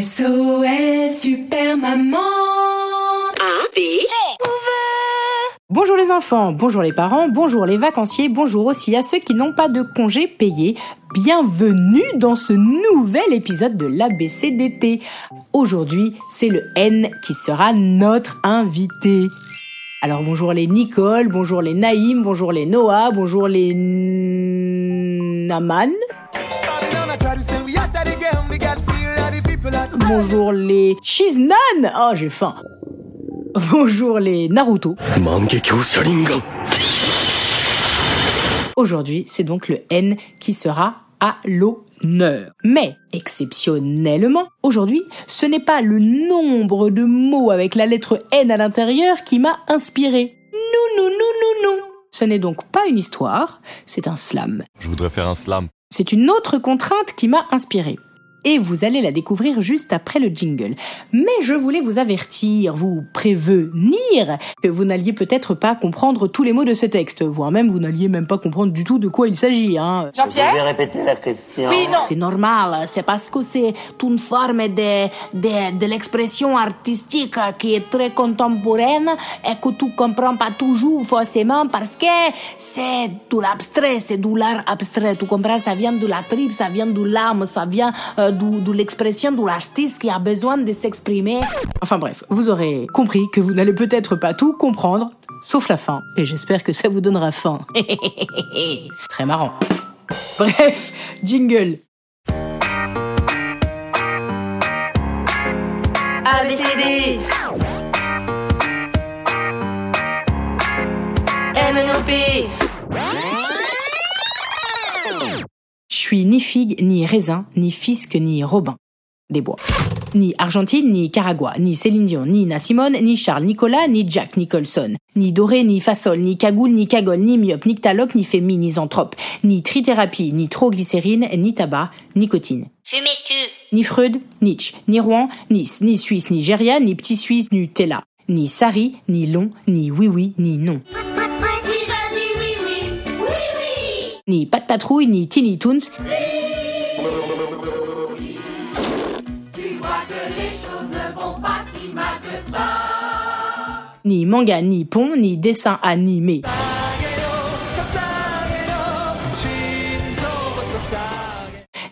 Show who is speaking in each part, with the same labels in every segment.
Speaker 1: SOS Super Maman
Speaker 2: Bonjour les enfants, bonjour les parents, bonjour les vacanciers, bonjour aussi à ceux qui n'ont pas de congé payé. Bienvenue dans ce nouvel épisode de l'ABCDT. Aujourd'hui, c'est le N qui sera notre invité. Alors bonjour les Nicole, bonjour les Naïm, bonjour les Noah, bonjour les Naman, bonjour les Chiznan. Oh j'ai faim. Bonjour les Naruto. Aujourd'hui, c'est donc le N qui sera à l'honneur. Mais, exceptionnellement, aujourd'hui, ce n'est pas le nombre de mots avec la lettre N à l'intérieur qui m'a inspiré. Non, non, non, non, non. Ce n'est donc pas une histoire, c'est un slam.
Speaker 3: Je voudrais faire un slam.
Speaker 2: C'est une autre contrainte qui m'a inspiré. Et vous allez la découvrir juste après le jingle. Mais je voulais vous avertir, vous prévenir que vous n'alliez peut-être pas comprendre tous les mots de ce texte, voire même vous n'alliez même pas comprendre du tout de quoi il s'agit. Hein.
Speaker 4: Vous pouvez répéter la question
Speaker 1: Oui, non
Speaker 2: C'est normal, c'est parce que c'est une forme de, de, de l'expression artistique qui est très contemporaine et que tu comprends pas toujours forcément parce que c'est de l'abstrait, c'est de l'art abstrait. Tu comprends, ça vient de la tripe, ça vient de l'âme, ça vient euh, de, l'expression de l'artiste qui a besoin de s'exprimer. Enfin bref, vous aurez compris que vous n'allez peut-être pas tout comprendre, sauf la fin. Et j'espère que ça vous donnera faim. très marrant. Bref, jingle.
Speaker 1: ABCD MNOP
Speaker 2: suis ni figue, ni raisin, ni fisque, ni robin. Des bois. Ni Argentine, ni Caragua, ni Céline Dion, ni Nina Simone, ni Charles Nicolas, ni Jack Nicholson. Ni doré, ni fasol, ni cagoule, ni cagole, ni myope, ni ctalope, ni fémi, ni zanthrope. Ni trithérapie, ni troglycérine, ni tabac, nicotine.
Speaker 5: Fumais-tu
Speaker 2: Ni Freud, Nietzsche, ni Rouen, Nice, ni Suisse, ni Géria, ni Petit Suisse, Nutella. Ni Sari, ni long, ni oui-oui, ni non. Ni Pat Patrouille, ni Tiny Toons, ni manga, ni pont, ni dessin animé.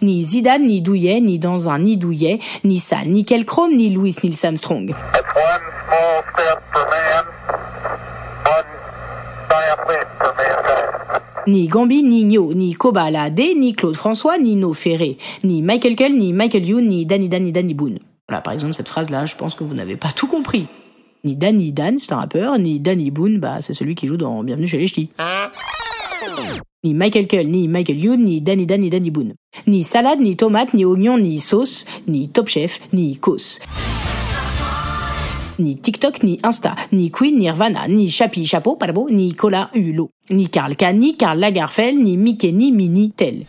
Speaker 2: Ni Zidane, ni Douillet, ni dans un ni Douillet, ni Sal, ni Kelchrome, ni Louis Neil Armstrong.
Speaker 4: Man, one giant leap for mankind.
Speaker 2: Ni Gambi, ni Nio, ni Koba ni Claude François, ni No Ferré, ni Michael Cull, ni Michael Youn, ni Danny Dan, ni Danny Boone. Voilà, par exemple, cette phrase-là, je pense que vous n'avez pas tout compris. Ni Danny Dan, c'est un rappeur, ni Danny Boone, bah, c'est celui qui joue dans Bienvenue chez les Ch'tis. Ni Michael Cull, ni Michael Youn, ni Danny Dan, ni Danny Boone. Ni salade, ni tomate, ni oignon, ni sauce, ni Top Chef, ni Cos. Ni TikTok, ni Insta, ni Queen, ni Nirvana, ni Chapi Chapeau, pardon, ni Cola Hulot. Ni Karl K, ni Karl Lagerfeld, ni Mickey, ni Minnie Tel.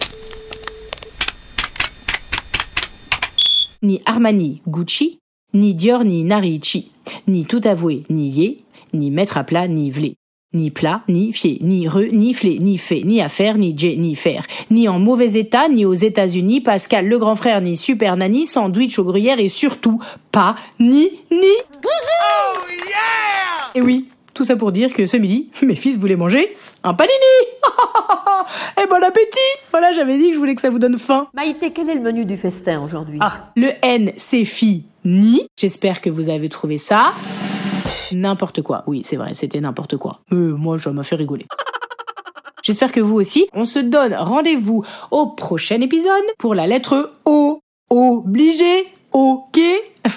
Speaker 2: Ni Armani, Gucci, ni Dior, ni Narici. Ni Tout Avoué, ni Yé, ni Mettre à plat, ni Vlé. Ni plat, ni fier, ni re, ni flé, ni fait, ni affaire, ni j, ni faire. Ni en mauvais état, ni aux États-Unis, Pascal le grand frère, ni super nanny, sandwich aux gruyères et surtout pas, ni, ni. Et oui, tout ça pour dire que ce midi, mes fils voulaient manger un panini Et bon appétit Voilà, j'avais dit que je voulais que ça vous donne faim.
Speaker 6: Maïté, quel est le menu du festin aujourd'hui?
Speaker 2: Ah, le N, c'est fini. J'espère que vous avez trouvé ça. N'importe quoi. Oui, c'est vrai, c'était n'importe quoi. Mais moi, ça m'a fait rigoler. J'espère que vous aussi. On se donne rendez-vous au prochain épisode pour la lettre O. Obligé? Ok?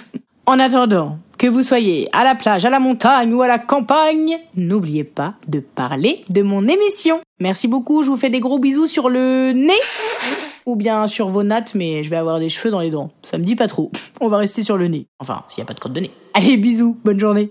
Speaker 2: En attendant, Que vous soyez à la plage, à la montagne ou à la campagne, n'oubliez pas de parler de mon émission. Merci beaucoup, je vous fais des gros bisous sur le nez ou bien sur vos nattes, mais je vais avoir des cheveux dans les dents. Ça me dit pas trop. On va rester sur le nez. Enfin, s'il n'y a pas de crotte de nez. Allez, bisous, bonne journée.